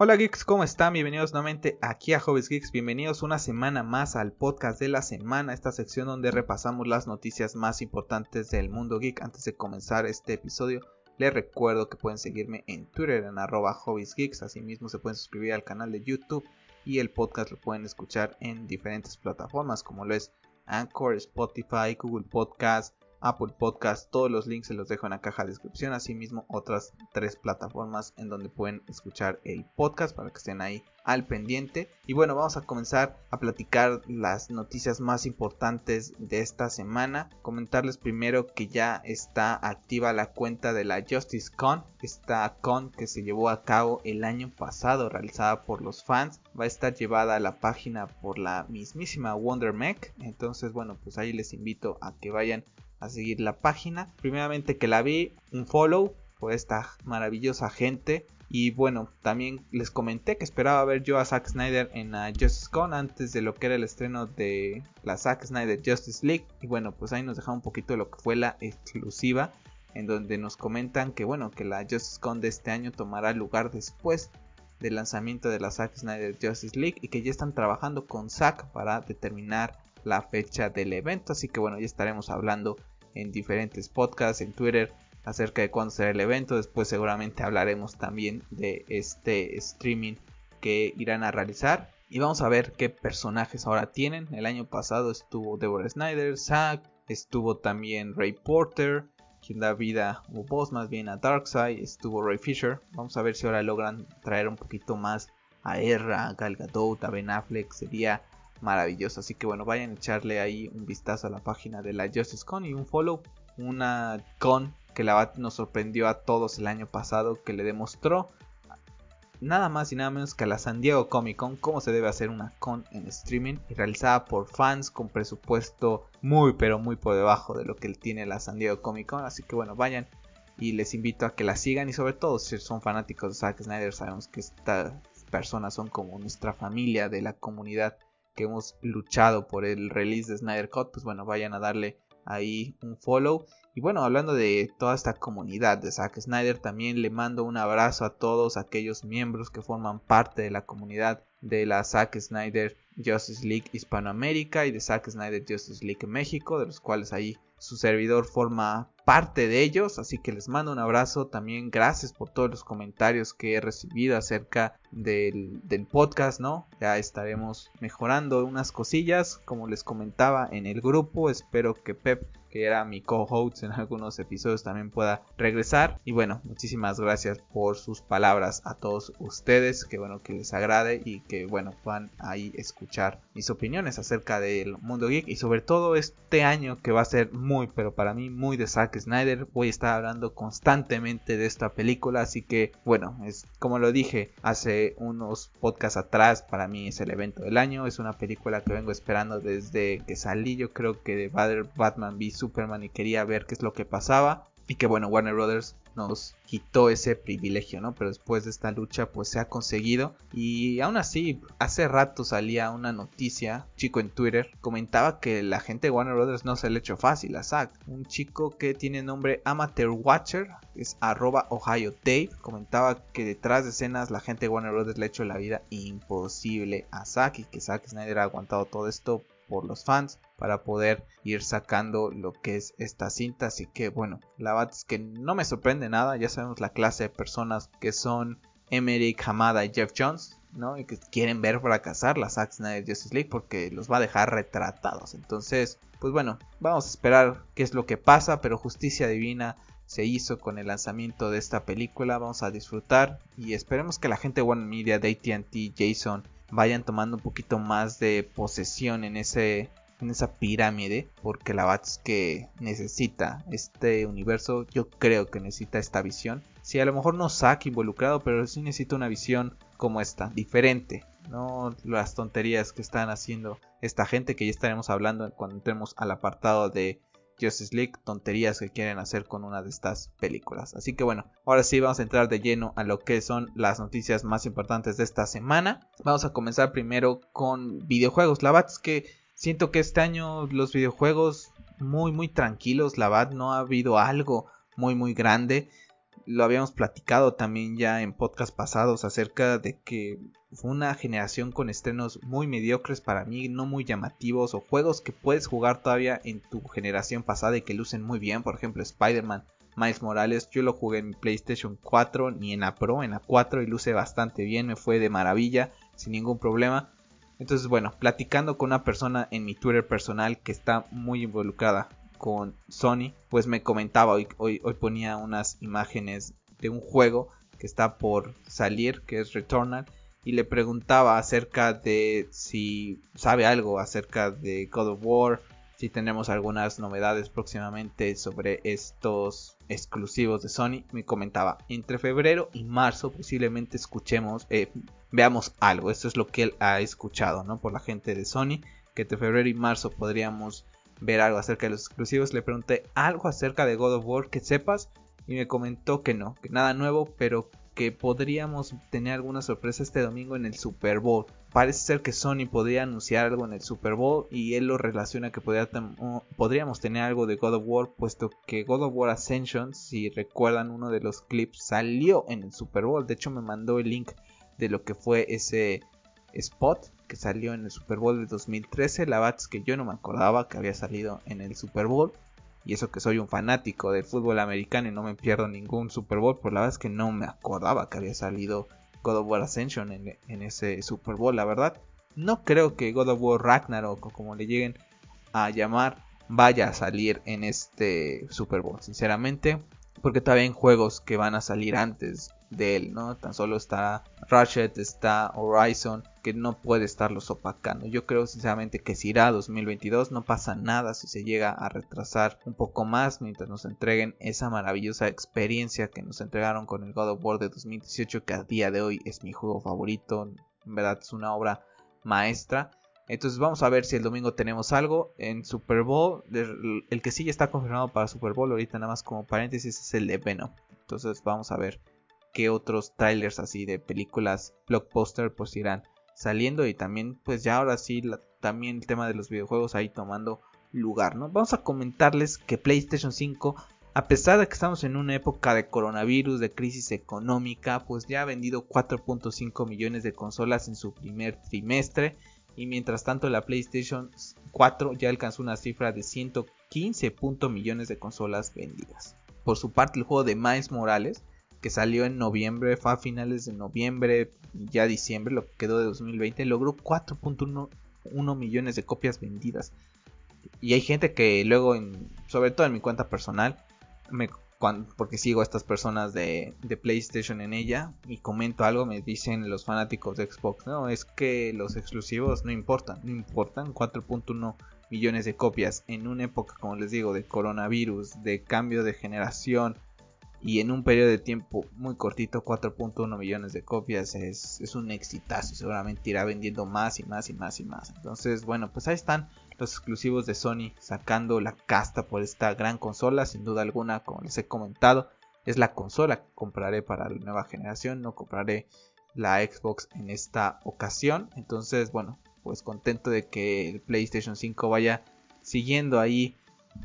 Hola geeks, ¿cómo están? Bienvenidos nuevamente aquí a Hobbies Geeks. Bienvenidos una semana más al podcast de la semana, esta sección donde repasamos las noticias más importantes del mundo geek. Antes de comenzar este episodio, les recuerdo que pueden seguirme en Twitter en arroba hobbiesgeeks. Asimismo se pueden suscribir al canal de YouTube y el podcast lo pueden escuchar en diferentes plataformas como lo es Anchor, Spotify, Google Podcast, Apple Podcast, todos los links se los dejo en la caja de descripción, asimismo otras tres plataformas en donde pueden escuchar el podcast para que estén ahí al pendiente. Y bueno, vamos a comenzar a platicar las noticias más importantes de esta semana. Comentarles primero que ya está activa la cuenta de la Justice Con, esta con que se llevó a cabo el año pasado, realizada por los fans. Va a estar llevada a la página por la mismísima Wonder Mech. Entonces, bueno, pues ahí les invito a que vayan a seguir la página. Primeramente que la vi, un follow por esta maravillosa gente. Y bueno, también les comenté que esperaba ver yo a Zack Snyder en la Justice Con antes de lo que era el estreno de la Zack Snyder Justice League. Y bueno, pues ahí nos deja un poquito de lo que fue la exclusiva. En donde nos comentan que bueno, que la Justice Con de este año tomará lugar después del lanzamiento de la Zack Snyder Justice League. Y que ya están trabajando con Zack para determinar la fecha del evento. Así que bueno, ya estaremos hablando en diferentes podcasts, en Twitter, acerca de cuándo será el evento. Después seguramente hablaremos también de este streaming que irán a realizar. Y vamos a ver qué personajes ahora tienen. El año pasado estuvo Deborah Snyder, Zack, estuvo también Ray Porter, quien da vida, o voz más bien a Darkseid, estuvo Ray Fisher. Vamos a ver si ahora logran traer un poquito más a Erra, a Gal Gadot, a Ben Affleck. Sería maravilloso. Así que bueno, vayan a echarle ahí un vistazo a la página de la Justice Con y un follow. Una con que la nos sorprendió a todos el año pasado, que le demostró nada más y nada menos que a la San Diego Comic Con cómo se debe hacer una con en streaming y realizada por fans con presupuesto muy pero muy por debajo de lo que tiene la San Diego Comic Con. Así que bueno, vayan y les invito a que la sigan y sobre todo si son fanáticos de Zack Snyder sabemos que estas personas son como nuestra familia de la comunidad que hemos luchado por el release de Snyder Cut, pues bueno, vayan a darle ahí un follow. Y bueno, hablando de toda esta comunidad de Zack Snyder, también le mando un abrazo a todos aquellos miembros que forman parte de la comunidad de la Zack Snyder Justice League Hispanoamérica y de Zack Snyder Justice League México, de los cuales ahí su servidor forma parte de ellos, así que les mando un abrazo, también gracias por todos los comentarios que he recibido acerca del, podcast, ¿no? Ya estaremos mejorando unas cosillas, como les comentaba en el grupo, espero que Pep que era mi co-host en algunos episodios, también pueda regresar. Y bueno, muchísimas gracias por sus palabras a todos ustedes, que bueno, que les agrade y que bueno, puedan ahí escuchar mis opiniones acerca del mundo geek y sobre todo este año que va a ser muy, pero para mí muy de Snyder. Voy a estar hablando constantemente de esta película, así que bueno, es como lo dije hace unos podcasts atrás, para mí es el evento del año, es una película que vengo esperando desde que salí, yo creo que de Batman v Superman y quería ver qué es lo que pasaba. Y que bueno, Warner Brothers nos quitó ese privilegio, ¿no? Pero después de esta lucha pues se ha conseguido. Y aún así hace rato salía una noticia, chico en Twitter comentaba que la gente de Warner Brothers no se le echó fácil a Zack, un chico que tiene nombre Amateur Watcher, es arroba Ohio Dave, comentaba que detrás de escenas la gente de Warner Brothers le ha hecho la vida imposible a Zack y que Zack Snyder ha aguantado todo esto por los fans para poder ir sacando lo que es esta cinta. Así que bueno, la verdad es que no me sorprende nada. Ya sabemos la clase de personas que son Emmerich, Hamada y Jeff Jones. ¿no? Y que quieren ver fracasar la Zack Snyder Justice League porque los va a dejar retratados. Entonces, pues bueno, vamos a esperar qué es lo que pasa, pero Justicia Divina se hizo con el lanzamiento de esta película. Vamos a disfrutar y esperemos que la gente de One Media, de ATT, Jason, vayan tomando un poquito más de posesión en ese en esa pirámide porque la verdad que necesita este universo yo creo que necesita esta visión si a lo mejor no saca involucrado pero sí necesita una visión como esta diferente no las tonterías que están haciendo esta gente que ya estaremos hablando cuando entremos al apartado de Justice League, tonterías que quieren hacer con una de estas películas. Así que bueno, ahora sí vamos a entrar de lleno a lo que son las noticias más importantes de esta semana. Vamos a comenzar primero con videojuegos. La verdad que siento que este año los videojuegos muy muy tranquilos, la verdad no ha habido algo muy muy grande. lo habíamos platicado también ya en podcast pasados acerca de que fue una generación con estrenos muy mediocres para mí, no muy llamativos o juegos que puedes jugar todavía en tu generación pasada y que lucen muy bien, por ejemplo Spider-Man, Miles Morales, yo lo jugué en PlayStation 4 ni en la Pro, en la 4 y luce bastante bien, me fue de maravilla, sin ningún problema. Entonces, bueno, platicando con una persona en mi Twitter personal que está muy involucrada con Sony, pues me comentaba, hoy, hoy, ponía unas imágenes de un juego que está por salir, que es Returnal, y le preguntaba acerca de si sabe algo acerca de God of War, si tenemos algunas novedades próximamente sobre estos exclusivos de Sony. Me comentaba, entre febrero y marzo posiblemente escuchemos, eh, veamos algo. Esto es lo que él ha escuchado, ¿no? Por la gente de Sony, que entre febrero y marzo podríamos ver algo acerca de los exclusivos. Le pregunté algo acerca de God of War que sepas y me comentó que no, que nada nuevo, pero que podríamos tener alguna sorpresa este domingo en el Super Bowl. Parece ser que Sony podría anunciar algo en el Super Bowl y él lo relaciona que podríamos tener algo de God of War, puesto que God of War Ascension, si recuerdan uno de los clips, salió en el Super Bowl. De hecho me mandó el link de lo que fue ese spot que salió en el Super Bowl de 2013. La verdad que yo no me acordaba que había salido en el Super Bowl. Y eso que soy un fanático del fútbol americano y no me pierdo ningún Super Bowl. Pues la verdad es que no me acordaba que había salido God of War Ascension en, ese Super Bowl. La verdad, no creo que God of War Ragnarok o como le lleguen a llamar vaya a salir en este Super Bowl. Sinceramente, porque todavía hay juegos que van a salir antes de él, ¿no? Tan solo está Ratchet, está Horizon, que no puede estarlos opacando. Yo creo sinceramente que si irá a 2022 no pasa nada si se llega a retrasar un poco más mientras nos entreguen esa maravillosa experiencia que nos entregaron con el God of War de 2018 que a día de hoy es mi juego favorito. En verdad es una obra maestra. Entonces vamos a ver si el domingo tenemos algo en Super Bowl. El que sí ya está confirmado para Super Bowl, ahorita nada más como paréntesis, es el de Venom. Entonces vamos a ver qué otros trailers así de películas blockbuster pues irán saliendo y también pues ya ahora sí también el tema de los videojuegos ahí tomando lugar, ¿no? Vamos a comentarles que PlayStation 5 a pesar de que estamos en una época de coronavirus, de crisis económica, pues ya ha vendido 4.5 millones de consolas en su primer trimestre y mientras tanto la PlayStation 4 ya alcanzó una cifra de 115 millones de consolas vendidas. Por su parte el juego de Miles Morales que salió en noviembre, fue a finales de noviembre, ya diciembre, lo que quedó de 2020, logró 4.1 millones de copias vendidas. Y hay gente que luego, en, sobre todo en mi cuenta personal, me porque sigo a estas personas de, PlayStation en ella y comento algo, me dicen los fanáticos de Xbox, no, es que los exclusivos no importan, no importan, 4.1 millones de copias en una época, como les digo, de coronavirus, de cambio de generación y en un periodo de tiempo muy cortito, 4.1 millones de copias es, es un exitazo, seguramente irá vendiendo más y más y más y más. Entonces, bueno, pues ahí están los exclusivos de Sony sacando la casta por esta gran consola, sin duda alguna, como les he comentado, es la consola que compraré para la nueva generación, no compraré la Xbox en esta ocasión, entonces bueno, pues contento de que el PlayStation 5 vaya siguiendo ahí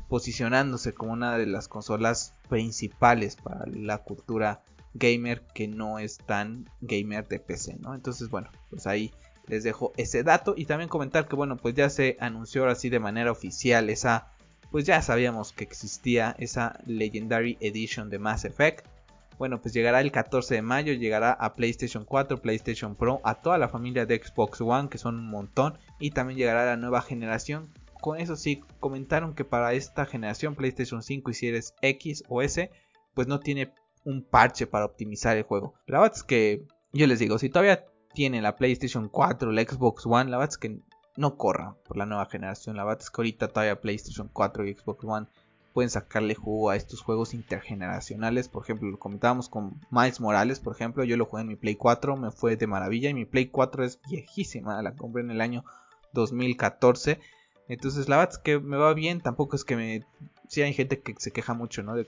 posicionándose como una de las consolas principales para la cultura gamer que no es tan gamer de PC, ¿no? Entonces, bueno, pues ahí les dejo ese dato y también comentar que bueno pues ya se anunció ahora sí de manera oficial esa pues ya sabíamos que existía esa Legendary Edition de Mass Effect bueno pues llegará el 14 de mayo llegará a PlayStation 4 PlayStation Pro a toda la familia de Xbox One que son un montón y también llegará a la nueva generación con eso sí comentaron que para esta generación PlayStation 5 y Series X o S pues no tiene un parche para optimizar el juego la verdad es que yo les digo si todavía tiene la PlayStation 4, la Xbox One, la verdad es que no corra por la nueva generación. La verdad es que ahorita todavía PlayStation 4 y Xbox One pueden sacarle jugo a estos juegos intergeneracionales. Por ejemplo, lo comentábamos con Miles Morales, por ejemplo, yo lo jugué en mi Play 4, me fue de maravilla y mi Play 4 es viejísima, la compré en el año 2014. Entonces, la verdad es que me va bien, tampoco es que me... Sí hay gente que se queja mucho, ¿no? De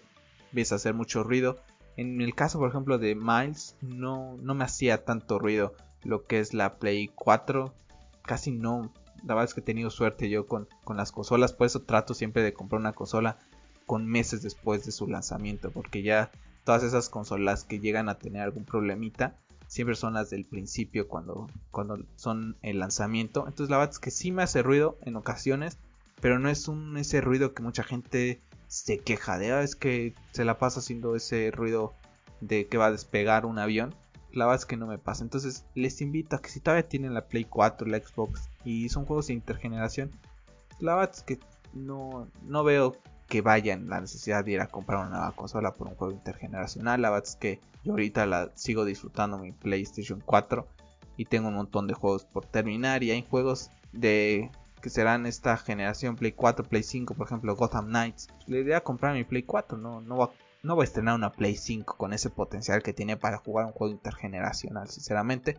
a hacer mucho ruido. En el caso, por ejemplo, de Miles, no, no me hacía tanto ruido lo que es la Play 4. Casi no, la verdad es que he tenido suerte yo con, con las consolas, por eso trato siempre de comprar una consola con meses después de su lanzamiento, porque ya todas esas consolas que llegan a tener algún problemita siempre son las del principio cuando, cuando son el lanzamiento. Entonces la verdad es que sí me hace ruido en ocasiones, pero no es un ese ruido que mucha gente se queja de, ah, es que se la pasa haciendo ese ruido de que va a despegar un avión. La verdad es que no me pasa. Entonces les invito a que si todavía tienen la Play 4, la Xbox y son juegos de intergeneración, la verdad es que no, no veo que vayan la necesidad de ir a comprar una nueva consola por un juego intergeneracional. La verdad es que yo ahorita la sigo disfrutando mi PlayStation 4 y tengo un montón de juegos por terminar y hay juegos de que serán esta generación Play 4, Play 5, por ejemplo Gotham Knights. Le iré a comprar mi Play 4, no, no, va, no voy a estrenar una Play 5 con ese potencial que tiene para jugar un juego intergeneracional, sinceramente.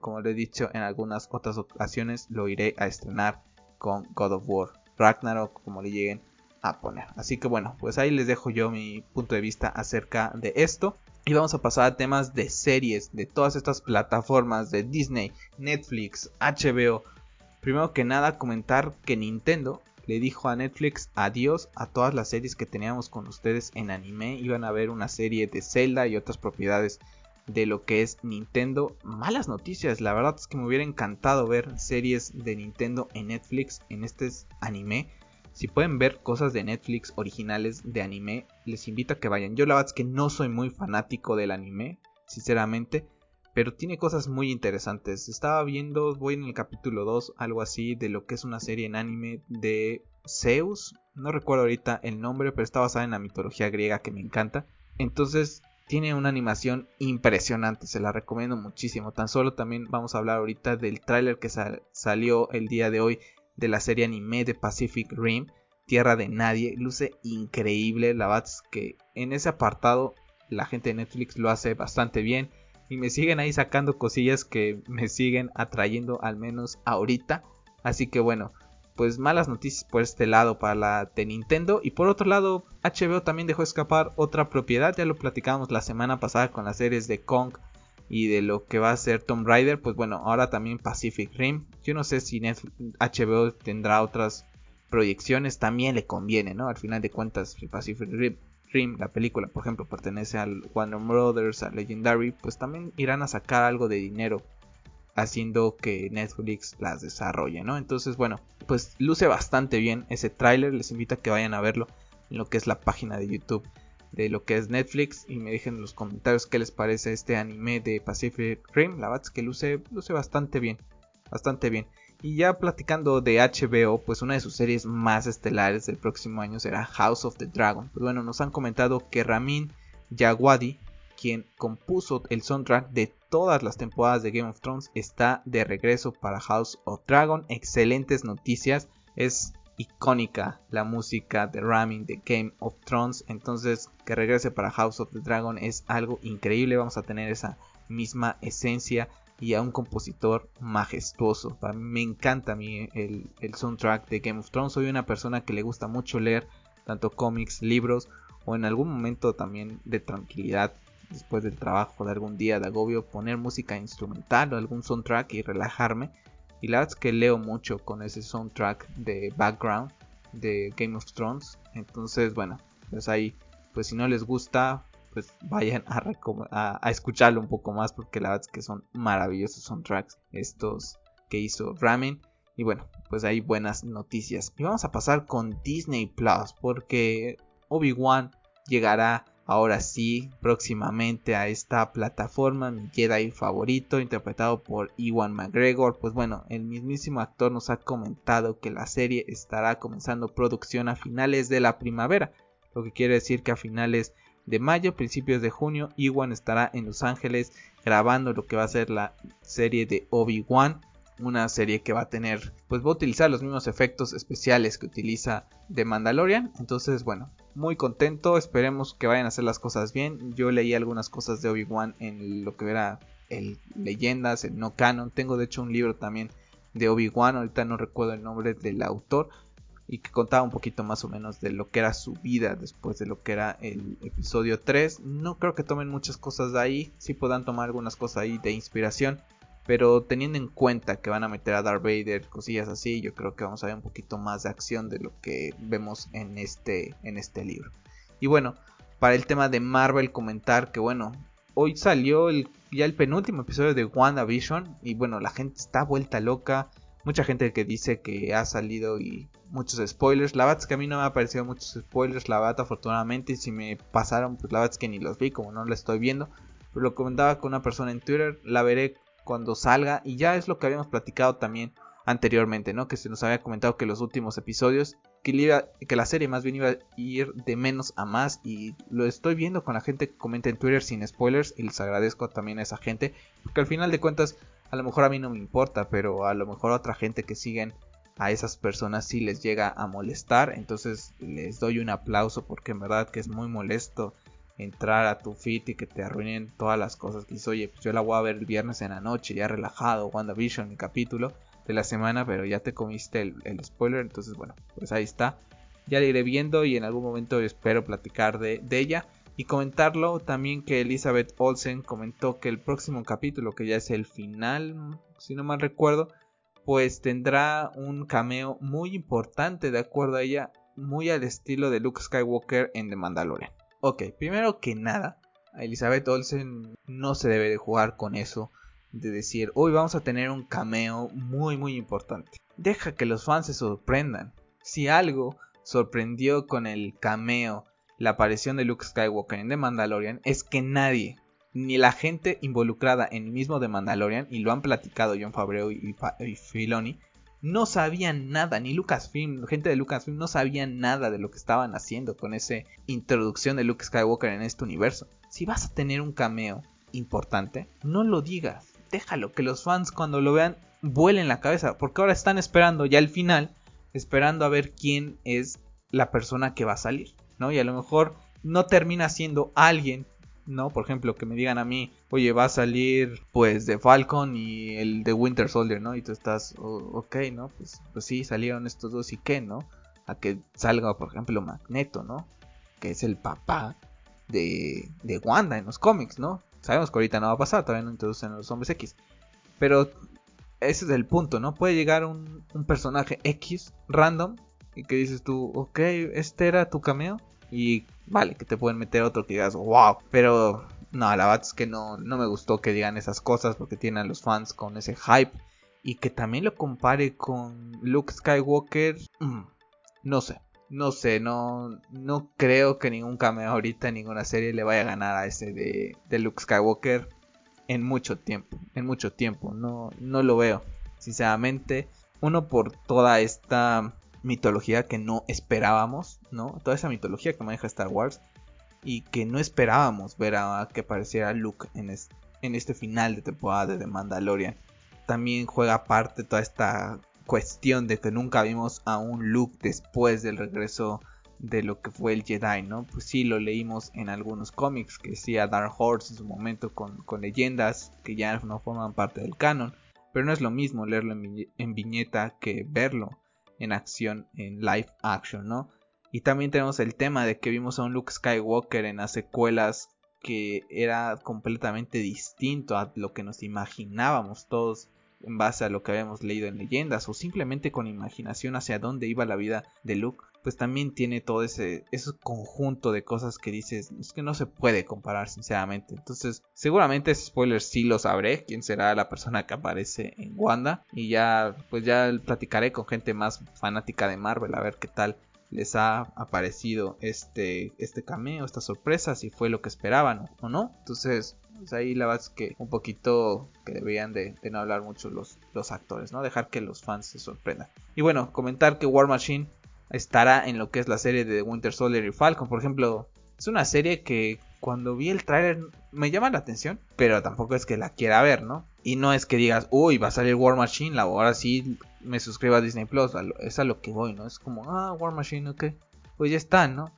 Como lo he dicho en algunas otras ocasiones, lo iré a estrenar con God of War Ragnarok, como le lleguen a poner. Así que bueno, pues ahí les dejo yo mi punto de vista acerca de esto. Y vamos a pasar a temas de series, de todas estas plataformas de Disney, Netflix, HBO. Primero que nada comentar que Nintendo le dijo a Netflix adiós a todas las series que teníamos con ustedes en anime. Iban a ver una serie de Zelda y otras propiedades de lo que es Nintendo. Malas noticias, la verdad es que me hubiera encantado ver series de Nintendo en Netflix en este anime. Si pueden ver cosas de Netflix originales de anime, les invito a que vayan. Yo la verdad es que no soy muy fanático del anime, sinceramente, pero tiene cosas muy interesantes. Estaba viendo, voy en el capítulo 2, algo así, de lo que es una serie en anime de Zeus. No recuerdo ahorita el nombre, pero está basada en la mitología griega que me encanta. Entonces, tiene una animación impresionante, se la recomiendo muchísimo. Tan solo también vamos a hablar ahorita del tráiler que salió el día de hoy de la serie anime de Pacific Rim, Tierra de Nadie. Luce increíble, la verdad es que en ese apartado la gente de Netflix lo hace bastante bien. Y me siguen ahí sacando cosillas que me siguen atrayendo al menos ahorita. Así que bueno, pues malas noticias por este lado para la de Nintendo. Y por otro lado, HBO también dejó escapar otra propiedad. Ya lo platicamos la semana pasada con las series de Kong y de lo que va a ser Tomb Raider, pues bueno, ahora también Pacific Rim. Yo no sé si HBO tendrá otras proyecciones, también le conviene, ¿no? Al final de cuentas, Pacific Rim, la película, por ejemplo, pertenece al Warner Brothers, a Legendary, pues también irán a sacar algo de dinero haciendo que Netflix las desarrolle, ¿no? Entonces, bueno, pues luce bastante bien ese tráiler, les invito a que vayan a verlo en lo que es la página de YouTube de lo que es Netflix y me dejen en los comentarios qué les parece este anime de Pacific Rim. La verdad es que luce, luce bastante bien, bastante bien. Y ya platicando de HBO, pues una de sus series más estelares del próximo año será House of the Dragon. Pues bueno, nos han comentado que Ramin Djawadi, quien compuso el soundtrack de todas las temporadas de Game of Thrones, está de regreso para House of Dragon. Excelentes noticias. Es icónica la música de Ramin de Game of Thrones. Entonces, que regrese para House of the Dragon es algo increíble. Vamos a tener esa misma esencia y a un compositor majestuoso. me encanta a el, el, soundtrack de Game of Thrones. Soy una persona que le gusta mucho leer tanto cómics, libros o en algún momento también de tranquilidad después del trabajo de algún día de agobio poner música instrumental o algún soundtrack y relajarme. Y la verdad es que leo mucho con ese soundtrack de background de Game of Thrones. Entonces, bueno, pues ahí, pues si no les gusta, pues vayan a, a, escucharlo un poco más porque la verdad es que son maravillosos soundtracks estos que hizo Ramen. Y bueno, pues hay buenas noticias. Y vamos a pasar con Disney Plus porque Obi-Wan llegará ahora sí próximamente a esta plataforma, mi Jedi favorito, interpretado por Iwan McGregor. Pues bueno, el mismísimo actor nos ha comentado que la serie estará comenzando producción a finales de la primavera, lo que quiere decir que a finales de mayo, principios de junio, Iwan estará en Los Ángeles grabando lo que va a ser la serie de Obi-Wan una serie que va a tener, pues va a utilizar los mismos efectos especiales que utiliza The Mandalorian. Entonces, bueno, muy contento, esperemos que vayan a hacer las cosas bien. Yo leí algunas cosas de Obi-Wan en lo que era el leyendas, el no canon. Tengo de hecho un libro también de Obi-Wan, ahorita no recuerdo el nombre del autor, y que contaba un poquito más o menos de lo que era su vida después de lo que era el episodio 3. No creo que tomen muchas cosas de ahí, sí puedan tomar algunas cosas ahí de inspiración, pero teniendo en cuenta que van a meter a Darth Vader, cosillas así, yo creo que vamos a ver un poquito más de acción de lo que vemos en este, en este libro. Y bueno, para el tema de Marvel comentar que bueno, hoy salió ya el penúltimo episodio de WandaVision y bueno, la gente está vuelta loca. Mucha gente que dice que ha salido y muchos spoilers. La verdad es que a mí no me ha parecido muchos spoilers, la verdad afortunadamente. Y si me pasaron, pues la verdad es que ni los vi, como no la estoy viendo. Pero lo comentaba con una persona en Twitter, la veré cuando salga. Y ya es lo que habíamos platicado también anteriormente, ¿no? Que se nos había comentado que los últimos episodios, que, que la serie más bien iba a ir de menos a más y lo estoy viendo con la gente que comenta en Twitter sin spoilers y les agradezco también a esa gente, porque al final de cuentas a lo mejor a mí no me importa, pero a lo mejor a otra gente que siguen a esas personas sí les llega a molestar, entonces les doy un aplauso porque en verdad que es muy molesto entrar a tu feed y que te arruinen todas las cosas que oye, pues yo la voy a ver el viernes en la noche, ya relajado, WandaVision, mi capítulo, de la semana, pero ya te comiste el, spoiler, entonces bueno, pues ahí está. Ya la iré viendo y en algún momento espero platicar de, ella. Y comentarlo también que Elizabeth Olsen comentó que el próximo capítulo, que ya es el final, si no mal recuerdo, pues tendrá un cameo muy importante, de acuerdo a ella, muy al estilo de Luke Skywalker en The Mandalorian. Ok, primero que nada, Elizabeth Olsen no se debe de jugar con eso de decir, hoy vamos a tener un cameo muy muy importante. Deja que los fans se sorprendan. Si algo sorprendió con el cameo, la aparición de Luke Skywalker en The Mandalorian, es que nadie, ni la gente involucrada en el mismo The Mandalorian, y lo han platicado John Favreau y, Filoni, no sabían nada, ni Lucasfilm, gente de Lucasfilm no sabían nada de lo que estaban haciendo con esa introducción de Luke Skywalker en este universo. Si vas a tener un cameo importante, no lo digas déjalo, que los fans cuando lo vean vuelen la cabeza, porque ahora están esperando ya al final, esperando a ver quién es la persona que va a salir, ¿no? Y a lo mejor no termina siendo alguien, ¿no? Por ejemplo, que me digan a mí, oye, va a salir pues de Falcon y el de Winter Soldier, ¿no? Y tú estás, ok, ¿no? Pues, pues sí, salieron estos dos y qué, ¿no? A que salga, por ejemplo, Magneto, ¿no? Que es el papá de, de Wanda en los cómics, ¿no? Sabemos que ahorita no va a pasar, todavía no introducen a los hombres X. Pero ese es el punto, ¿no? Puede llegar un, personaje X random y que dices tú, ok, este era tu cameo. Y vale, que te pueden meter otro que digas, wow. Pero no, la verdad es que no, no me gustó que digan esas cosas porque tienen a los fans con ese hype. Y que también lo compare con Luke Skywalker. Mm, no sé. No sé, no, no creo que ningún cameo ahorita en ninguna serie le vaya a ganar a ese de, de Luke Skywalker en mucho tiempo. En mucho tiempo. No, no lo veo. Sinceramente. Uno por toda esta mitología que no esperábamos, ¿no? Toda esa mitología que maneja Star Wars. Y que no esperábamos ver a que apareciera Luke en, en este final de temporada de The Mandalorian. También juega parte toda esta cuestión de que nunca vimos a un Luke después del regreso de lo que fue el Jedi, ¿no? Pues sí, lo leímos en algunos cómics que decía Dark Horse en su momento con, leyendas que ya no forman parte del canon, pero no es lo mismo leerlo en, viñeta que verlo en acción, en live action, ¿no? Y también tenemos el tema de que vimos a un Luke Skywalker en las secuelas que era completamente distinto a lo que nos imaginábamos todos en base a lo que habíamos leído en leyendas o simplemente con imaginación hacia dónde iba la vida de Luke, pues también tiene todo ese, ese conjunto de cosas que dices, es que no se puede comparar sinceramente. Entonces, seguramente ese spoiler sí lo sabré, quién será la persona que aparece en Wanda y ya pues ya platicaré con gente más fanática de Marvel a ver qué tal les ha aparecido este, este cameo, esta sorpresa, si fue lo que esperaban o no. Entonces, pues ahí la verdad es que un poquito que deberían de, no hablar mucho los, los actores, ¿no? Dejar que los fans se sorprendan. Y bueno, comentar que War Machine estará en lo que es la serie de Winter Soldier y Falcon. Por ejemplo, es una serie que cuando vi el tráiler me llama la atención, pero tampoco es que la quiera ver, ¿no? Y no es que digas, uy, va a salir War Machine, la ahora sí me suscribo a Disney Plus, es a lo que voy, ¿no? Es como, ah, War Machine, ok, pues ya está, ¿no?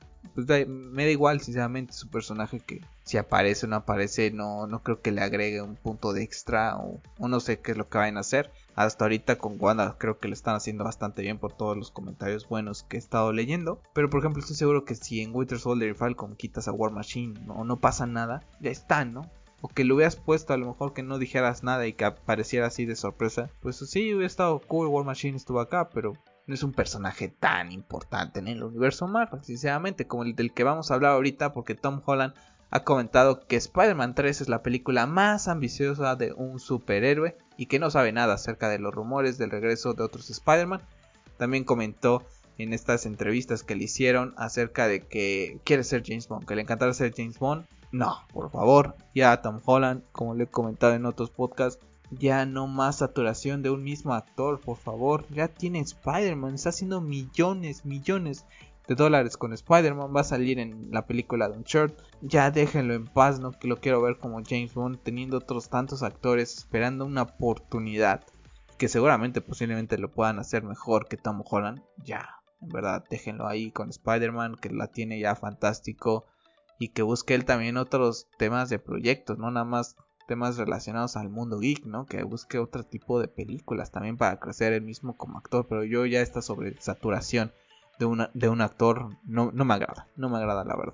Pues me da igual, sinceramente, su personaje que si aparece o no aparece, no, no creo que le agregue un punto de extra o, no sé qué es lo que vayan a hacer. Hasta ahorita con Wanda creo que lo están haciendo bastante bien por todos los comentarios buenos que he estado leyendo. Pero por ejemplo estoy seguro que si en Winter Soldier y Falcon quitas a War Machine o no pasa nada, ya está, ¿no? o que lo hubieras puesto a lo mejor que no dijeras nada y que apareciera así de sorpresa, pues sí hubiera estado cool, War Machine estuvo acá, pero no es un personaje tan importante en el universo Marvel, sinceramente, como el del que vamos a hablar ahorita, porque Tom Holland ha comentado que Spider-Man 3 es la película más ambiciosa de un superhéroe y que no sabe nada acerca de los rumores del regreso de otros Spider-Man. También comentó en estas entrevistas que le hicieron acerca de que quiere ser James Bond, que le encantará ser James Bond. No, por favor, ya Tom Holland, como le he comentado en otros podcasts, ya no más saturación de un mismo actor, por favor. Ya tiene Spider-Man, está haciendo millones, millones de dólares con Spider-Man. Va a salir en la película de Uncharted. Ya déjenlo en paz, no que lo quiero ver como James Bond, teniendo otros tantos actores esperando una oportunidad. Que seguramente, posiblemente lo puedan hacer mejor que Tom Holland. Ya, en verdad, déjenlo ahí con Spider-Man, que la tiene ya fantástico. Y que busque él también otros temas de proyectos, no nada más temas relacionados al mundo geek, ¿no? Que busque otro tipo de películas también para crecer él mismo como actor, pero yo ya esta sobresaturación de, una, de un actor no, no me agrada, no me agrada la verdad.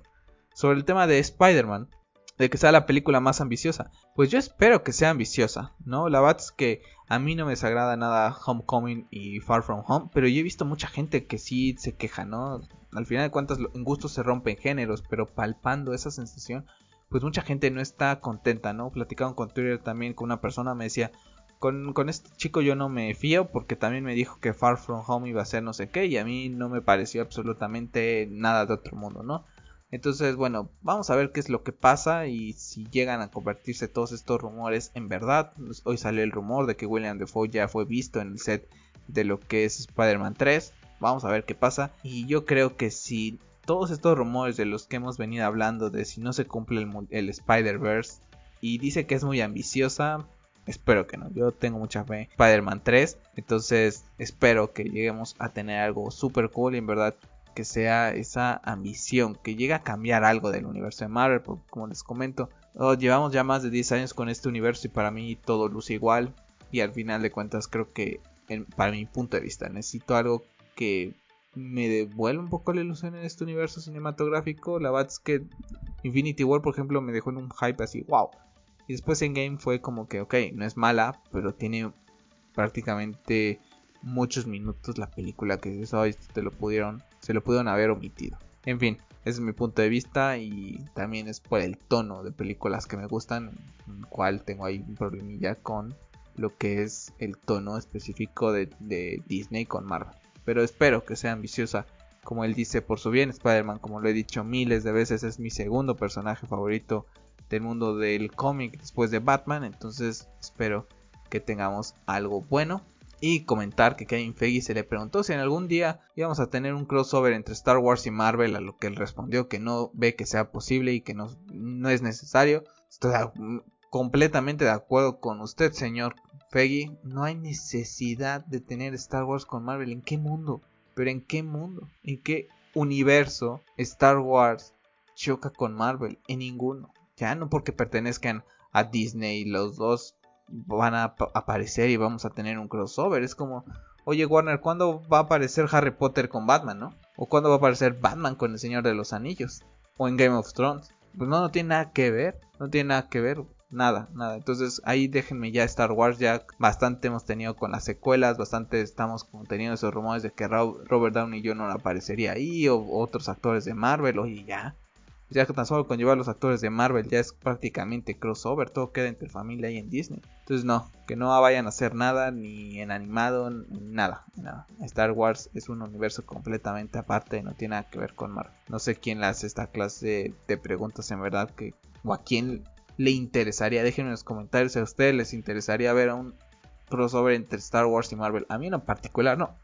Sobre el tema de Spider-Man, de que sea la película más ambiciosa, pues yo espero que sea ambiciosa, ¿no? La verdad es que a mí no me desagrada nada Homecoming y Far From Home, pero yo he visto mucha gente que sí se queja, ¿no? Al final de cuentas, en gustos se rompen géneros, pero palpando esa sensación, pues mucha gente no está contenta, ¿no? Platicaban con Twitter también con una persona, me decía, con, con, este chico yo no me fío porque también me dijo que Far From Home iba a ser no sé qué y a mí no me pareció absolutamente nada de otro mundo, ¿no? Entonces, bueno, vamos a ver qué es lo que pasa y si llegan a convertirse todos estos rumores en verdad. Hoy salió el rumor de que William Defoe ya fue visto en el set de lo que es Spider-Man 3. Vamos a ver qué pasa. Y yo creo que si todos estos rumores de los que hemos venido hablando de si no se cumple el, Spider-Verse y dice que es muy ambiciosa, espero que no. Yo tengo mucha fe. Spider-Man 3, entonces espero que lleguemos a tener algo super cool y en verdad que sea esa ambición que llegue a cambiar algo del universo de Marvel, porque como les comento, oh, llevamos ya más de 10 años con este universo y para mí todo luce igual y al final de cuentas creo que para mi punto de vista necesito algo que me devuelve un poco la ilusión en este universo cinematográfico. La verdad es que Infinity War, por ejemplo, me dejó en un hype así, wow. Y después en Game fue como que, ok, no es mala, pero tiene prácticamente muchos minutos la película que te lo pudieron, se lo pudieron haber omitido. En fin, ese es mi punto de vista y también es por el tono de películas que me gustan, en cual tengo ahí un problemilla con lo que es el tono específico de Disney con Marvel pero espero que sea ambiciosa. Como él dice, por su bien, Spider-Man, como lo he dicho miles de veces, es mi segundo personaje favorito del mundo del cómic después de Batman. Entonces espero que tengamos algo bueno. Y comentar que Kevin Feige se le preguntó si en algún día íbamos a tener un crossover entre Star Wars y Marvel, a lo que él respondió que no ve que sea posible y que no, no es necesario. Estoy completamente de acuerdo con usted, señor Peggy, no hay necesidad de tener Star Wars con Marvel. ¿En qué mundo? ¿Pero en qué mundo? ¿En qué universo Star Wars choca con Marvel? En ninguno. Ya no porque pertenezcan a Disney, los dos van a aparecer y vamos a tener un crossover. Es como, oye Warner, ¿cuándo va a aparecer Harry Potter con Batman, no? ¿O cuándo va a aparecer Batman con el Señor de los Anillos? ¿O en Game of Thrones? Pues no, no tiene nada que ver. No tiene nada que ver nada, nada. Entonces ahí déjenme ya Star Wars, ya bastante hemos tenido con las secuelas, bastante estamos teniendo esos rumores de que Robert Downey Jr. no aparecería ahí, o otros actores de Marvel, o y ya. Ya que tan solo con llevar los actores de Marvel ya es prácticamente crossover, todo queda entre familia y en Disney. Entonces no, que no vayan a hacer nada, ni en animado, ni nada, nada. Star Wars es un universo completamente aparte, no tiene nada que ver con Marvel. No sé quién le hace esta clase de preguntas en verdad, que, o a quién le interesaría, déjenme en los comentarios si a ustedes les interesaría ver un crossover entre Star Wars y Marvel. A mí en particular no.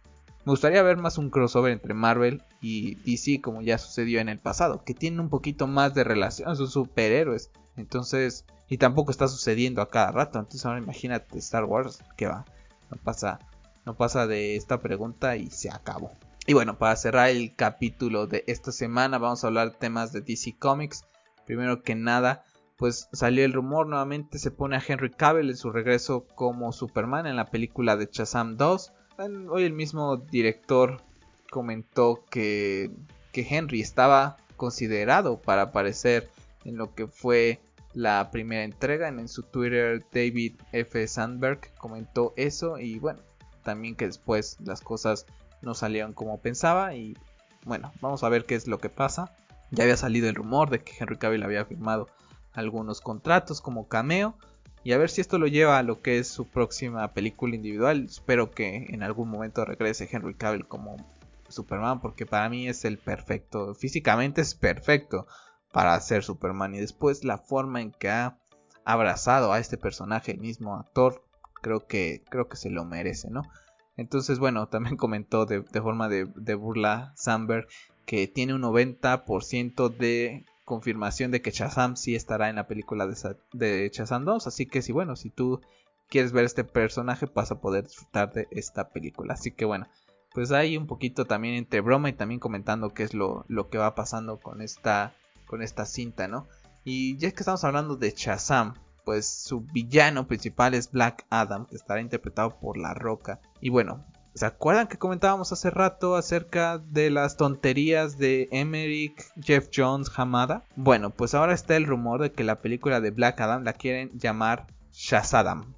Me gustaría ver más un crossover entre Marvel y DC como ya sucedió en el pasado, que tienen un poquito más de relación, son superhéroes. Entonces, y tampoco está sucediendo a cada rato. Entonces ahora imagínate Star Wars, que va, no pasa, no pasa de esta pregunta y se acabó. Y bueno, para cerrar el capítulo de esta semana vamos a hablar temas de DC Comics. Primero que nada, pues salió el rumor nuevamente, se pone a Henry Cavill en su regreso como Superman en la película de Shazam 2. Hoy el mismo director comentó que, que Henry estaba considerado para aparecer en lo que fue la primera entrega. En, su Twitter David F. Sandberg comentó eso y bueno, también que después las cosas no salieron como pensaba y bueno, vamos a ver qué es lo que pasa. Ya había salido el rumor de que Henry Cavill había firmado algunos contratos como cameo y a ver si esto lo lleva a lo que es su próxima película individual. Espero que en algún momento regrese Henry Cavill como Superman porque para mí es el perfecto, físicamente es perfecto para ser Superman y después la forma en que ha abrazado a este personaje, el mismo actor, creo que creo que se lo merece, ¿no? Entonces, bueno, también comentó de, forma de, burla Samberg que tiene un 90% de confirmación de que Shazam sí estará en la película de, de Shazam 2. Así que si bueno, si tú quieres ver este personaje, vas a poder disfrutar de esta película. Así que bueno, pues hay un poquito también entre broma y también comentando qué es lo, lo que va pasando con esta, con esta cinta, ¿no? Y ya es que estamos hablando de Shazam, pues su villano principal es Black Adam, que estará interpretado por La Roca. Y bueno, ¿se acuerdan que comentábamos hace rato acerca de las tonterías de Emmerich, Jeff Jones, Hamada? Bueno, pues ahora está el rumor de que la película de Black Adam la quieren llamar Shazam.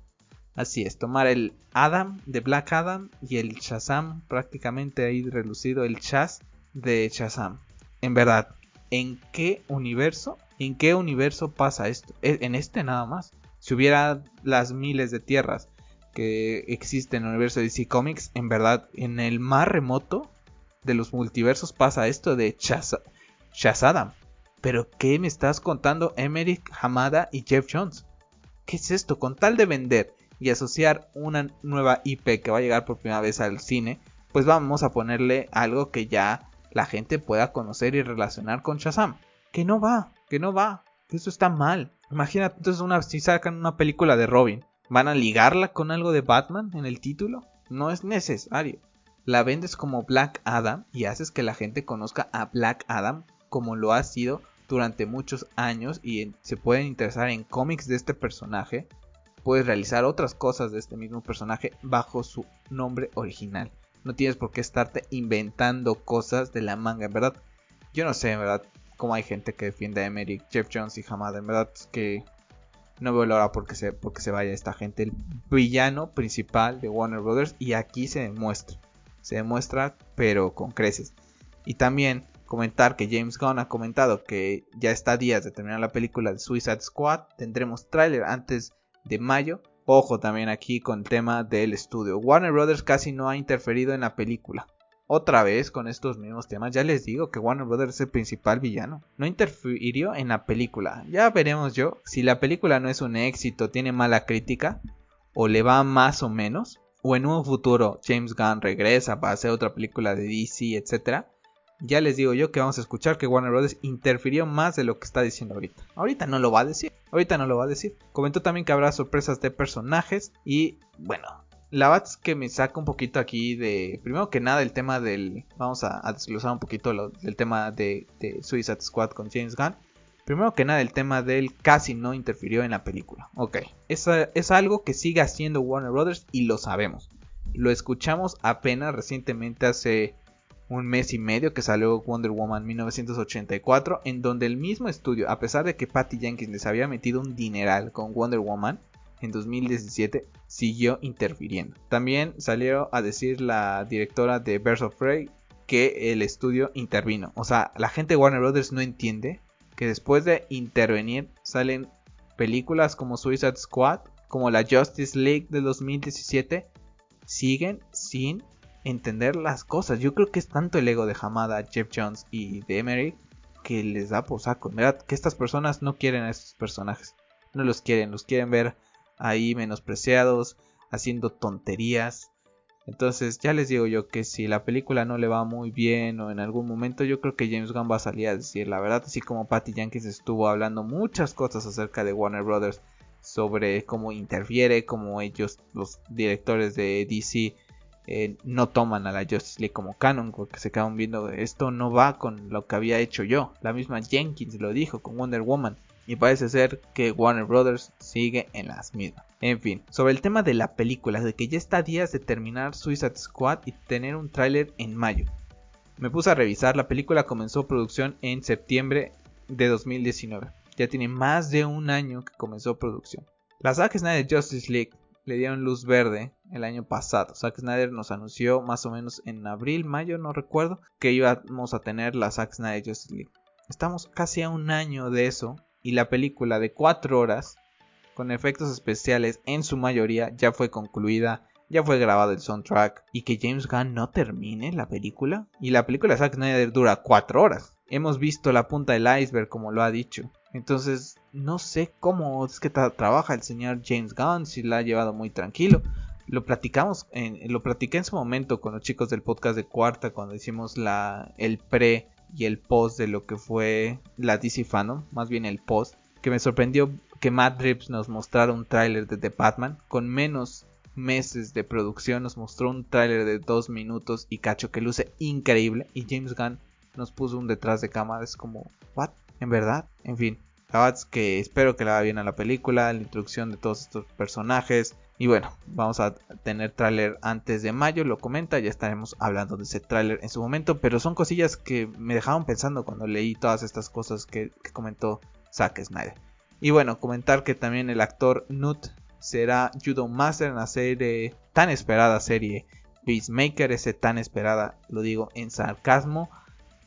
Así es, tomar el Adam de Black Adam y el Shazam prácticamente ahí relucido, el Shaz de Shazam. En verdad, ¿en qué universo ¿En qué universo pasa esto? E, en este nada más. Si hubiera las miles de tierras que existen en el universo de DC Comics, en verdad, en el más remoto de los multiversos pasa esto de Shazadam. Pero ¿qué me estás contando Emmerich, Hamada y Jeff Jones? ¿Qué es esto? Con tal de vender y asociar una nueva IP que va a llegar por primera vez al cine, pues vamos a ponerle algo que ya la gente pueda conocer y relacionar con Shazam. Que no va que no va, que eso está mal. Imagínate entonces una, si sacan una película de Robin, ¿van a ligarla con algo de Batman en el título? No es necesario. La vendes como Black Adam y haces que la gente conozca a Black Adam como lo ha sido durante muchos años y se pueden interesar en cómics de este personaje. Puedes realizar otras cosas de este mismo personaje bajo su nombre original. No tienes por qué estarte inventando cosas de la manga, verdad. Yo no sé, verdad como hay gente que defiende a Emery, Jeff Jones y Hamada. En verdad es que no veo la hora porque se, porque se vaya esta gente. El villano principal de Warner Brothers. Y aquí se demuestra. Se demuestra, pero con creces. Y también comentar que James Gunn ha comentado que ya está a días de terminar la película de Suicide Squad. Tendremos tráiler antes de mayo. Ojo también aquí con el tema del estudio. Warner Brothers casi no ha interferido en la película otra vez con estos mismos temas. Ya les digo que Warner Brothers es el principal villano. No interfirió en la película. Ya veremos yo si la película no es un éxito, tiene mala crítica o le va más o menos. O en un futuro James Gunn regresa para hacer otra película de DC, etc. Ya les digo yo que vamos a escuchar que Warner Brothers interfirió más de lo que está diciendo ahorita. Ahorita no lo va a decir. Ahorita no lo va a decir. Comentó también que habrá sorpresas de personajes. Y bueno, la verdad que me saca un poquito aquí de. Primero que nada, el tema del. Vamos a, desglosar un poquito el tema de, Suicide Squad con James Gunn. Primero que nada, el tema del casi no interfirió en la película. Ok, es algo que sigue haciendo Warner Brothers y lo sabemos. Lo escuchamos apenas recientemente, hace un mes y medio, que salió Wonder Woman 1984, en donde el mismo estudio, a pesar de que Patty Jenkins les había metido un dineral con Wonder Woman, en 2017 siguió interfiriendo. También salió a decir la directora de Birds of Prey que el estudio intervino. O sea, la gente de Warner Brothers no entiende que después de intervenir salen películas como Suicide Squad, como la Justice League de 2017, siguen sin entender las cosas. Yo creo que es tanto el ego de Hamada, Jeff Jones y de Emery que les da por saco. Verdad que estas personas no quieren a estos personajes. No los quieren, los quieren ver ahí menospreciados, haciendo tonterías. Entonces ya les digo yo que si la película no le va muy bien o en algún momento yo creo que James Gunn va a salir a decir la verdad, así como Patty Jenkins estuvo hablando muchas cosas acerca de Warner Brothers sobre cómo interfiere, cómo ellos, los directores de DC, eh, no toman a la Justice League como canon porque se quedan viendo esto no va con lo que había hecho yo. La misma Jenkins lo dijo con Wonder Woman. Y parece ser que Warner Brothers sigue en las mismas. En fin, sobre el tema de la película, de que ya está a días de terminar Suicide Squad y tener un tráiler en mayo. Me puse a revisar, la película comenzó producción en septiembre de 2019. Ya tiene más de un año que comenzó producción. La saga de Justice League le dieron luz verde el año pasado. Zack Snyder nos anunció más o menos en abril, mayo, no recuerdo, que íbamos a tener la Zack Snyder Justice League. Estamos casi a un año de eso y la película de 4 horas con efectos especiales en su mayoría ya fue concluida, ya fue grabado el soundtrack y que James Gunn no termine la película y la película de Zack Snyder dura 4 horas. Hemos visto la punta del iceberg como lo ha dicho. Entonces, no sé cómo es que trabaja el señor James Gunn, si la ha llevado muy tranquilo. Lo platicamos, en, lo platiqué en su momento con los chicos del podcast de Cuarta cuando hicimos la, el pre y el post de lo que fue la DC Fandom, más bien el post, que me sorprendió que Matt Reeves nos mostrara un tráiler de The Batman con menos meses de producción, nos mostró un tráiler de dos minutos y cacho que luce increíble y James Gunn nos puso un detrás de cámaras como, ¿what? ¿En verdad? En fin, la verdad es que espero que le vaya bien a la película, la introducción de todos estos personajes. Y bueno, vamos a tener tráiler antes de mayo, lo comenta, ya estaremos hablando de ese tráiler en su momento, pero son cosillas que me dejaron pensando cuando leí todas estas cosas que, que comentó Zack Snyder. Y bueno, comentar que también el actor Nut será Judo Master en la serie, tan esperada serie Peacemaker, ese tan esperada, lo digo en sarcasmo.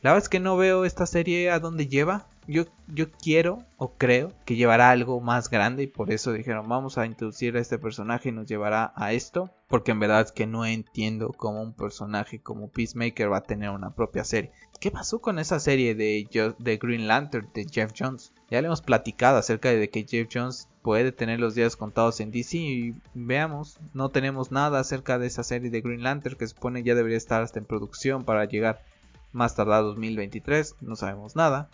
La verdad es que no veo esta serie a dónde lleva. Yo, yo quiero o creo que llevará algo más grande y por eso dijeron vamos a introducir a este personaje y nos llevará a esto. Porque en verdad es que no entiendo cómo un personaje como Peacemaker va a tener una propia serie. ¿Qué pasó con esa serie de, Green Lantern de Jeff Jones? Ya le hemos platicado acerca de que Jeff Jones puede tener los días contados en DC y veamos, no tenemos nada acerca de esa serie de Green Lantern que supone ya debería estar hasta en producción para llegar más tardado 2023, no sabemos nada.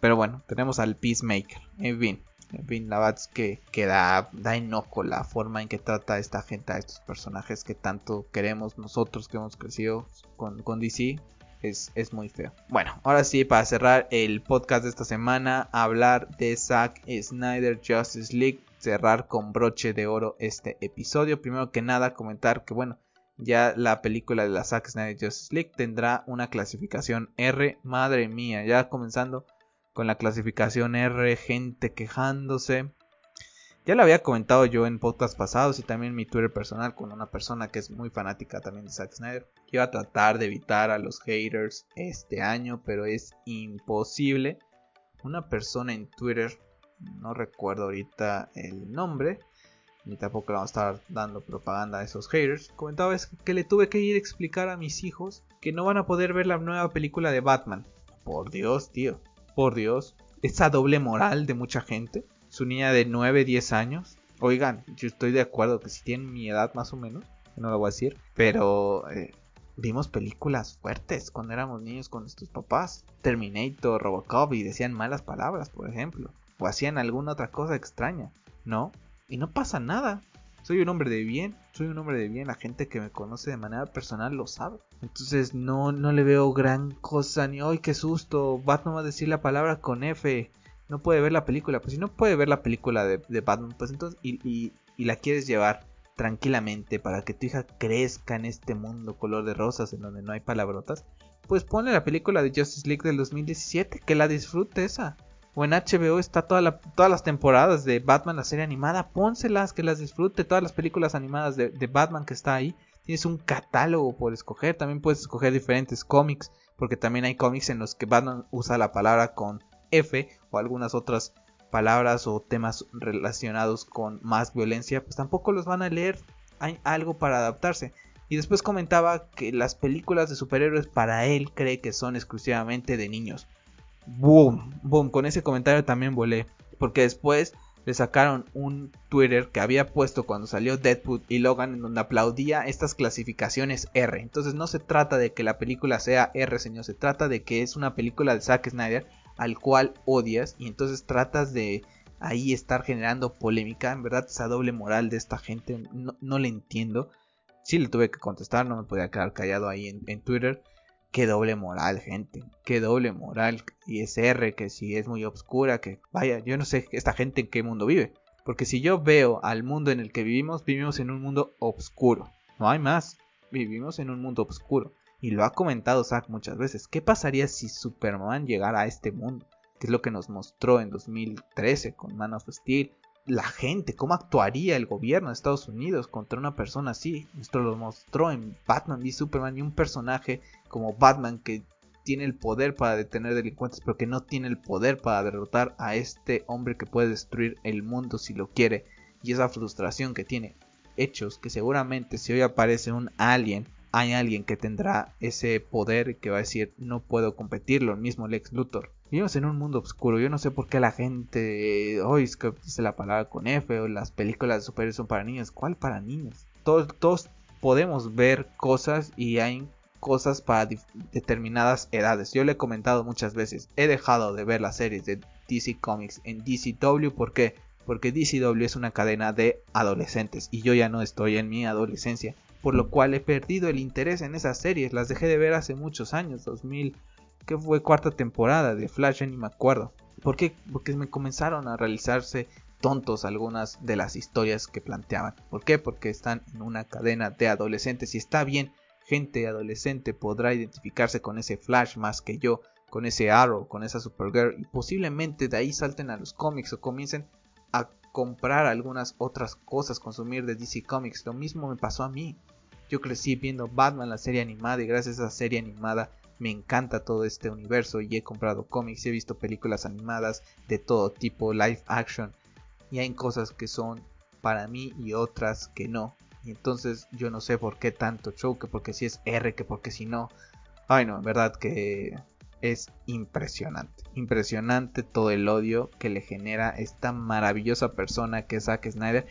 Pero bueno, tenemos al Peacemaker. En fin, en fin, la verdad es que, da, da enojo la forma en que trata esta gente a estos personajes que tanto queremos nosotros que hemos crecido con, con DC es, muy feo. Bueno, ahora sí, para cerrar el podcast de esta semana, hablar de Zack Snyder Justice League, cerrar con broche de oro este episodio. Primero que nada, comentar que, bueno, ya la película de la Zack Snyder Justice League tendrá una clasificación R. Madre mía, ya comenzando con la clasificación R, gente quejándose. Ya lo había comentado yo en podcast pasados y también en mi Twitter personal con una persona que es muy fanática también de Zack Snyder. Iba a tratar de evitar a los haters este año, pero es imposible. Una persona en Twitter, no recuerdo ahorita el nombre, ni tampoco le vamos a estar dando propaganda a esos haters, comentaba es que le tuve que ir a explicar a mis hijos que no van a poder ver la nueva película de Batman. Por Dios, tío, por Dios. Esa doble moral de mucha gente su niña de 9, 10 años. Oigan, yo estoy de acuerdo que si tienen mi edad más o menos, no lo voy a decir, pero eh, vimos películas fuertes cuando éramos niños con nuestros papás. Terminator, Robocop y decían malas palabras, por ejemplo. O hacían alguna otra cosa extraña, ¿no? Y no pasa nada. Soy un hombre de bien, soy un hombre de bien. La gente que me conoce de manera personal lo sabe. Entonces no, no le veo gran cosa ni, ¡ay, qué susto! Batman va a decir la palabra con F no puede ver la película. Pues si no puede ver la película de, Batman, pues entonces, y, la quieres llevar tranquilamente para que tu hija crezca en este mundo color de rosas en donde no hay palabrotas, pues ponle la película de Justice League del 2017, que la disfrute esa. O en HBO está toda todas las temporadas de Batman, la serie animada, pónselas, que las disfrute, todas las películas animadas de, de Batman que está ahí. Tienes un catálogo por escoger, también puedes escoger diferentes cómics, porque también hay cómics en los que Batman usa la palabra con F o algunas otras palabras o temas relacionados con más violencia, pues tampoco los van a leer. Hay algo para adaptarse. Y después comentaba que las películas de superhéroes para él cree que son exclusivamente de niños. Boom, boom, con ese comentario también volé. Porque después le sacaron un Twitter que había puesto cuando salió Deadpool y Logan en donde aplaudía estas clasificaciones R. Entonces no se trata de que la película sea R, señor, se trata de que es una película de Zack Snyder al cual odias y entonces tratas de ahí estar generando polémica. En verdad esa doble moral de esta gente no, no le entiendo. Sí le tuve que contestar, no me podía quedar callado ahí en, Twitter. Qué doble moral, gente. Qué doble moral. Y es R, que si es muy obscura, que vaya, yo no sé esta gente en qué mundo vive. Porque si yo veo al mundo en el que vivimos, vivimos en un mundo oscuro. No hay más. Vivimos en un mundo oscuro y lo ha comentado Zack muchas veces, ¿qué pasaría si Superman llegara a este mundo? Que es lo que nos mostró en 2013 con Man of Steel, la gente, cómo actuaría el gobierno de Estados Unidos contra una persona así. Esto lo mostró en Batman y Superman y un personaje como Batman que tiene el poder para detener delincuentes, pero que no tiene el poder para derrotar a este hombre que puede destruir el mundo si lo quiere. Y esa frustración que tiene. Hechos que seguramente si hoy aparece un alien, hay alguien que tendrá ese poder que va a decir no puedo competirlo, el mismo Lex Luthor. Vivimos en un mundo oscuro. Yo no sé por qué la gente hoy que dice la palabra con F o las películas de superhéroes son para niños. ¿Cuál para niños? Todos, todos podemos ver cosas y hay cosas para determinadas edades. Yo le he comentado muchas veces. He dejado de ver las series de DC Comics en DCW. ¿Por qué? Porque DCW es una cadena de adolescentes y yo ya no estoy en mi adolescencia. Por lo cual he perdido el interés en esas series. Las dejé de ver hace muchos años, 2000 que fue cuarta temporada de Flash, ni me acuerdo. ¿Por qué? Porque me comenzaron a realizarse tontos algunas de las historias que planteaban. ¿Por qué? Porque están en una cadena de adolescentes y está bien, gente adolescente podrá identificarse con ese Flash más que yo, con ese Arrow, con esa Supergirl y posiblemente de ahí salten a los cómics o comiencen a comprar algunas otras cosas, consumir de DC Comics. Lo mismo me pasó a mí. Yo crecí viendo Batman, la serie animada, y gracias a esa serie animada me encanta todo este universo y he comprado cómics, he visto películas animadas de todo tipo, live action, y hay cosas que son para mí y otras que no. Y entonces yo no sé por qué tanto choque, porque si es R, que porque si no. Ay no, en verdad que es impresionante. Impresionante todo el odio que le genera esta maravillosa persona que es Zack Snyder.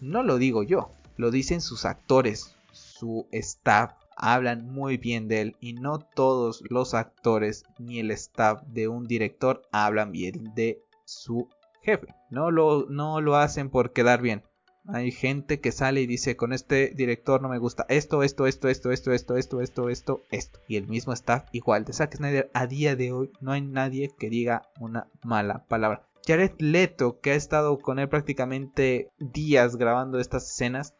No lo digo yo, lo dicen sus actores, su staff, hablan muy bien de él y no todos los actores ni el staff de un director hablan bien de su jefe. No lo, no lo hacen por quedar bien. Hay gente que sale y dice con este director no me gusta esto, esto, esto, esto, esto, esto, esto, esto, esto, esto. Y el mismo staff igual de Zack Snyder a día de hoy no hay nadie que diga una mala palabra. Jared Leto, que ha estado con él prácticamente días grabando estas escenas,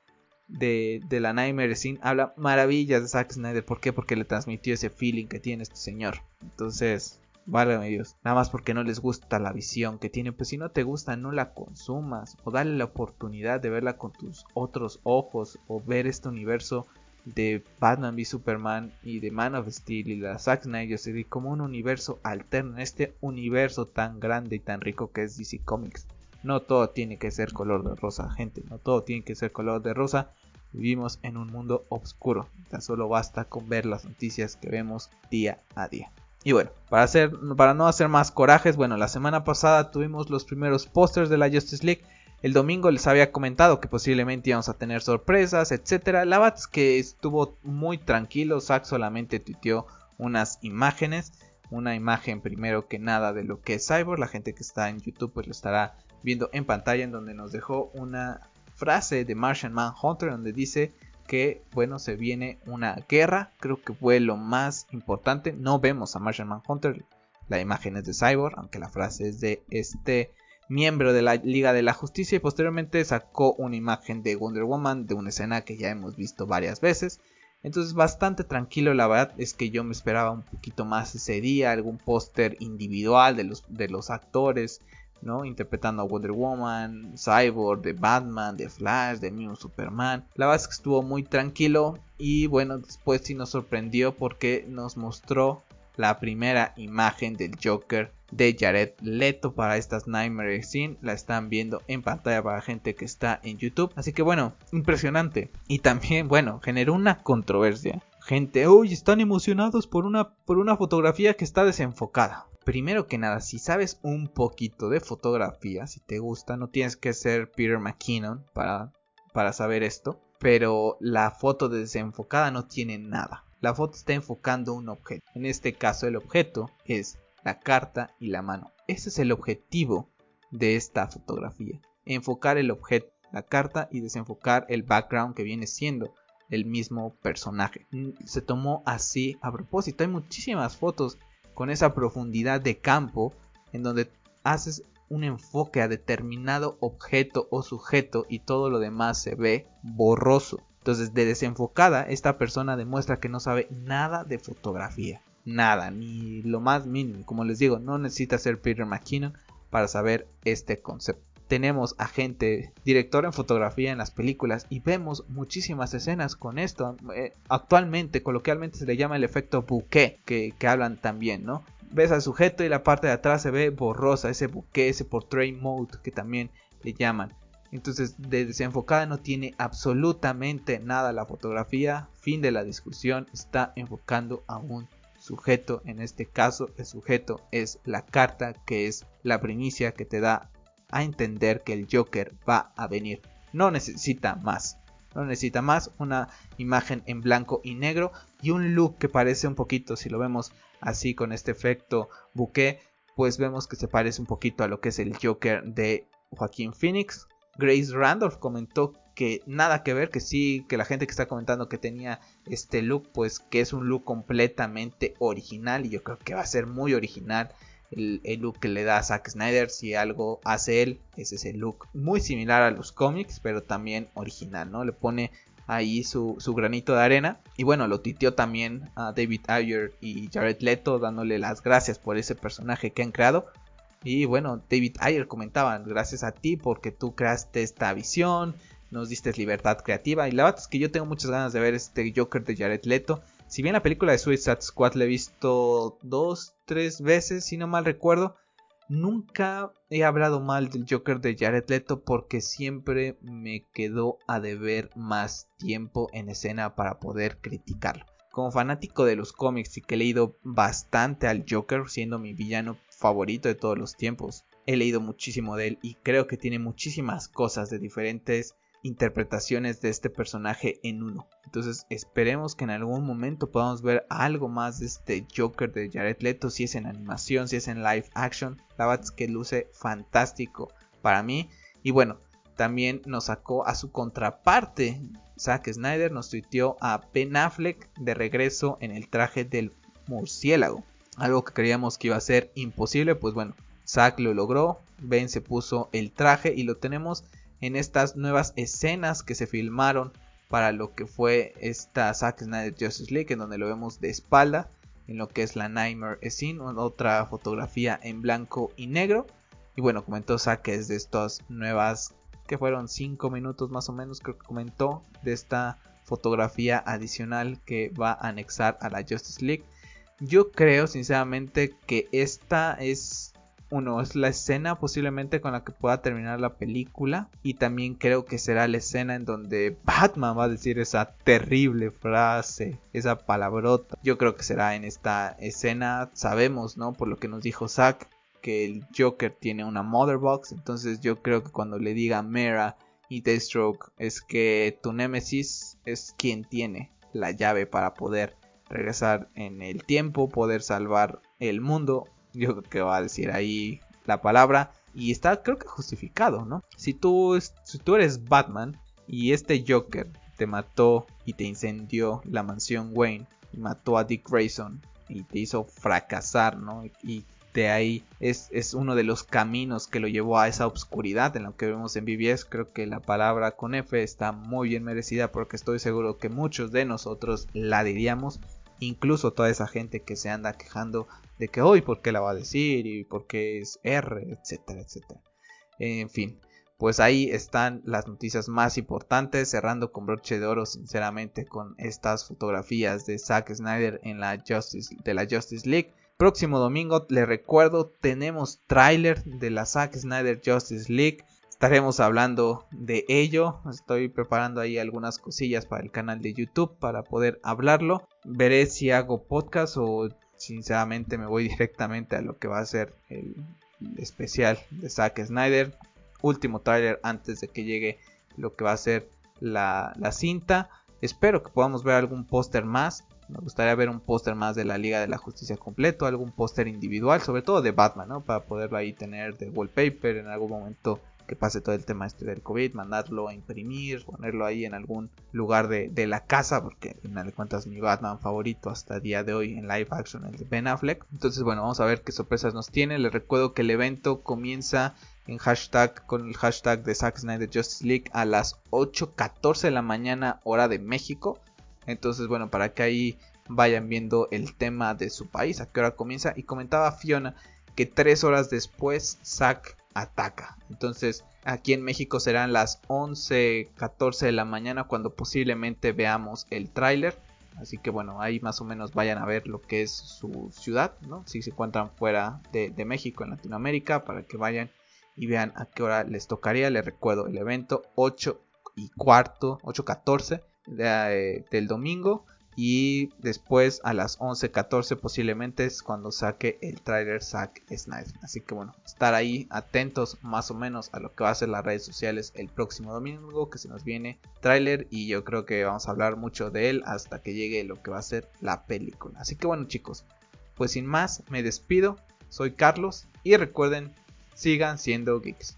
de, la Nightmare Scene habla maravillas de Zack Snyder. ¿Por qué? Porque le transmitió ese feeling que tiene este señor. Entonces, válgame Dios. Nada más porque no les gusta la visión que tiene. Pues si no te gusta, no la consumas. O dale la oportunidad de verla con tus otros ojos. O ver este universo de Batman v Superman y de Man of Steel y la Zack Snyder Series como un universo alterno. Este universo tan grande y tan rico que es DC Comics. No todo tiene que ser color de rosa, gente. No todo tiene que ser color de rosa. Vivimos en un mundo oscuro. Tan solo basta con ver las noticias que vemos día a día. Y bueno, para, hacer, para no hacer más corajes, bueno, la semana pasada tuvimos los primeros pósters de la Justice League. El domingo les había comentado que posiblemente íbamos a tener sorpresas, etc. La verdad es que estuvo muy tranquilo. Zack solamente tuiteó unas imágenes. Una imagen primero que nada de lo que es Cyborg. La gente que está en YouTube pues lo estará viendo en pantalla en donde nos dejó una frase de Martian Manhunter donde dice que bueno se viene una guerra. Creo que fue lo más importante. No vemos a Martian Manhunter. La imagen es de Cyborg aunque la frase es de este miembro de la Liga de la Justicia. Y posteriormente sacó una imagen de Wonder Woman de una escena que ya hemos visto varias veces. Entonces bastante tranquilo, la verdad es que yo me esperaba un poquito más ese día, algún póster individual de los, de los actores, ¿no? Interpretando a Wonder Woman, Cyborg, de Batman, de Flash, de mismo Superman. La verdad es que estuvo muy tranquilo y bueno, después sí nos sorprendió porque nos mostró la primera imagen del Joker de Jared Leto para estas Nightmare Scene. La están viendo en pantalla para gente que está en YouTube. Así que bueno, impresionante. Y también, bueno, generó una controversia. Gente, hoy están emocionados por una, por una fotografía que está desenfocada primero que nada, si sabes un poquito de fotografía, si te gusta, no tienes que ser Peter McKinnon para, para saber esto, pero la foto desenfocada no tiene nada. La foto está enfocando un objeto. En este caso el objeto es la carta y la mano. Ese es el objetivo de esta fotografía. Enfocar el objeto, la carta y desenfocar el background que viene siendo el mismo personaje. Se tomó así a propósito. Hay muchísimas fotos con esa profundidad de campo en donde haces un enfoque a determinado objeto o sujeto y todo lo demás se ve borroso. Entonces, de desenfocada, esta persona demuestra que no sabe nada de fotografía. Nada, ni lo más mínimo. Como les digo, no necesita ser Peter McKinnon para saber este concepto. Tenemos a gente, director en fotografía en las películas y vemos muchísimas escenas con esto. Eh, actualmente, coloquialmente se le llama el efecto bouquet, que, que hablan también, ¿no? Ves al sujeto y la parte de atrás se ve borrosa, ese bouquet, ese portrait mode que también le llaman. Entonces, de desenfocada no tiene absolutamente nada la fotografía. Fin de la discusión, está enfocando a un sujeto. En este caso, el sujeto es la carta que es la primicia que te da a entender que el Joker va a venir. No necesita más. No necesita más una imagen en blanco y negro y un look que parece un poquito, si lo vemos así con este efecto bouquet, pues vemos que se parece un poquito a lo que es el Joker de Joaquín Phoenix. Grace Randolph comentó que nada que ver, que sí, que la gente que está comentando que tenía este look, pues que es un look completamente original y yo creo que va a ser muy original el, look que le da a Zack Snyder. Si algo hace él, es ese look muy similar a los cómics, pero también original, ¿no? Le pone ahí su, granito de arena. Y bueno, lo titió también a David Ayer y Jared Leto, dándole las gracias por ese personaje que han creado. Y bueno, David Ayer comentaba, gracias a ti porque tú creaste esta visión, nos diste libertad creativa. Y la verdad es que yo tengo muchas ganas de ver este Joker de Jared Leto. Si bien la película de Suicide Squad la he visto dos, tres veces, si no mal recuerdo, nunca he hablado mal del Joker de Jared Leto porque siempre me quedó a deber más tiempo en escena para poder criticarlo. Como fanático de los cómics y que he leído bastante al Joker, siendo mi villano favorito de todos los tiempos, he leído muchísimo de él y creo que tiene muchísimas cosas de diferentes interpretaciones de este personaje en uno. Entonces esperemos que en algún momento podamos ver algo más de este Joker de Jared Leto, si es en animación, si es en live action. La verdad es que luce fantástico para mí. Y bueno, también nos sacó a su contraparte. Zack Snyder nos tuiteó a Ben Affleck de regreso en el traje del murciélago. Algo que creíamos que iba a ser imposible, pues bueno, Zack lo logró. Ben se puso el traje y lo tenemos en estas nuevas escenas que se filmaron para lo que fue esta Zack Snyder Justice League, en donde lo vemos de espalda, en lo que es la Nightmare Scene, otra fotografía en blanco y negro. Y bueno, comentó Zack es de estas nuevas, que fueron 5 minutos más o menos, creo que comentó, de esta fotografía adicional que va a anexar a la Justice League. Yo creo sinceramente que esta es uno, es la escena posiblemente con la que pueda terminar la película. Y también creo que será la escena en donde Batman va a decir esa terrible frase, esa palabrota. Yo creo que será en esta escena. Sabemos, ¿no? Por lo que nos dijo Zack, que el Joker tiene una Mother Box. Entonces yo creo que cuando le diga Mera y Deathstroke es que tu Nemesis es quien tiene la llave para poder regresar en el tiempo, poder salvar el mundo yo creo que va a decir ahí la palabra. Y está creo que justificado, ¿no? Si tú, si tú eres Batman y este Joker te mató y te incendió la mansión Wayne y mató a Dick Grayson y te hizo fracasar, ¿no? Y de ahí es, es, uno de los caminos que lo llevó a esa obscuridad en lo que vemos en BBS. Creo que la palabra con F está muy bien merecida porque estoy seguro que muchos de nosotros la diríamos. Incluso toda esa gente que se anda quejando de que hoy por qué la va a decir y por qué es R, etcétera, etcétera. En fin, pues ahí están las noticias más importantes, cerrando con broche de oro sinceramente con estas fotografías de Zack Snyder en la Justice, de la Justice League. Próximo domingo, les recuerdo, tenemos tráiler de la Zack Snyder Justice League. Estaremos hablando de ello. Estoy preparando ahí algunas cosillas para el canal de YouTube para poder hablarlo. Veré si hago podcast o sinceramente me voy directamente a lo que va a ser el, especial de Zack Snyder. Último trailer antes de que llegue lo que va a ser la, cinta. Espero que podamos ver algún póster más. Me gustaría ver un póster más de la Liga de la Justicia completo, algún póster individual, sobre todo de Batman, ¿no? Para poderlo ahí tener de wallpaper en algún momento que pase todo el tema este del COVID, mandarlo a imprimir, ponerlo ahí en algún lugar de, la casa, porque al final de cuentas mi Batman favorito hasta día de hoy en live action, el de Ben Affleck. Entonces, bueno, vamos a ver qué sorpresas nos tiene. Les recuerdo que el evento comienza en hashtag con el hashtag de Zack Snyder Justice League a las 8.14 de la mañana hora de México. Entonces, bueno, para que ahí vayan viendo el tema de su país, a qué hora comienza. Y comentaba Fiona que tres horas después Zack ataca. Entonces, aquí en México serán las 11, 14 de la mañana cuando posiblemente veamos el tráiler. Así que bueno, ahí más o menos vayan a ver lo que es su ciudad, ¿no? Si se encuentran fuera de, México, en Latinoamérica, para que vayan y vean a qué hora les tocaría. Les recuerdo el evento 8 y cuarto, 8.14 de, del domingo. Y después a las 11.14 posiblemente es cuando saque el trailer Zack Snyder. Así que bueno, estar ahí atentos más o menos a lo que va a ser las redes sociales el próximo domingo que se nos viene trailer y yo creo que vamos a hablar mucho de él hasta que llegue lo que va a ser la película. Así que bueno chicos, pues sin más me despido. Soy Carlos y recuerden, sigan siendo geeks.